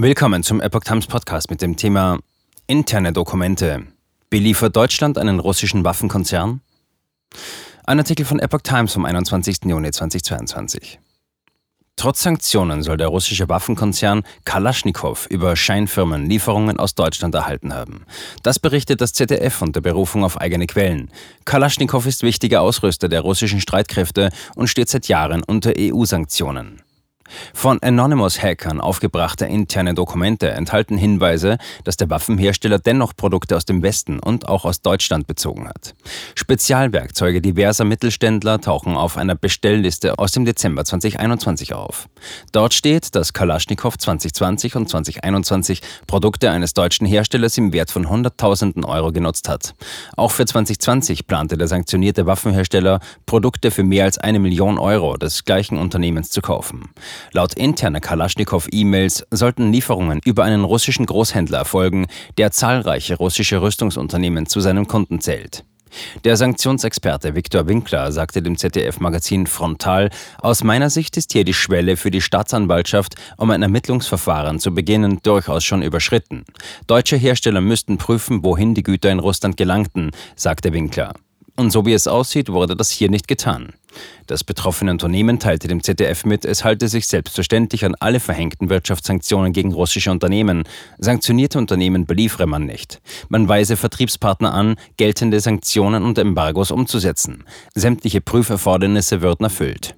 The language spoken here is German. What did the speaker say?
Willkommen zum Epoch Times Podcast mit dem Thema Interne Dokumente. Beliefert Deutschland einen russischen Waffenkonzern? Ein Artikel von Epoch Times vom 21. Juni 2022. Trotz Sanktionen soll der russische Waffenkonzern Kalaschnikow über Scheinfirmen Lieferungen aus Deutschland erhalten haben. Das berichtet das ZDF unter Berufung auf eigene Quellen. Kalaschnikow ist wichtiger Ausrüster der russischen Streitkräfte und steht seit Jahren unter EU-Sanktionen. Von Anonymous-Hackern aufgebrachte interne Dokumente enthalten Hinweise, dass der Waffenhersteller dennoch Produkte aus dem Westen und auch aus Deutschland bezogen hat. Spezialwerkzeuge diverser Mittelständler tauchen auf einer Bestellliste aus dem Dezember 2021 auf. Dort steht, dass Kalaschnikow 2020 und 2021 Produkte eines deutschen Herstellers im Wert von Hunderttausenden Euro genutzt hat. Auch für 2020 plante der sanktionierte Waffenhersteller, Produkte für mehr als eine Million Euro des gleichen Unternehmens zu kaufen. Laut interner Kalaschnikow-E-Mails sollten Lieferungen über einen russischen Großhändler erfolgen, der zahlreiche russische Rüstungsunternehmen zu seinem Kunden zählt. Der Sanktionsexperte Viktor Winkler sagte dem ZDF-Magazin Frontal, aus meiner Sicht ist hier die Schwelle für die Staatsanwaltschaft, um ein Ermittlungsverfahren zu beginnen, durchaus schon überschritten. Deutsche Hersteller müssten prüfen, wohin die Güter in Russland gelangten, sagte Winkler. Und so wie es aussieht, wurde das hier nicht getan. Das betroffene Unternehmen teilte dem ZDF mit, es halte sich selbstverständlich an alle verhängten Wirtschaftssanktionen gegen russische Unternehmen. Sanktionierte Unternehmen beliefere man nicht. Man weise Vertriebspartner an, geltende Sanktionen und Embargos umzusetzen. Sämtliche Prüferfordernisse würden erfüllt.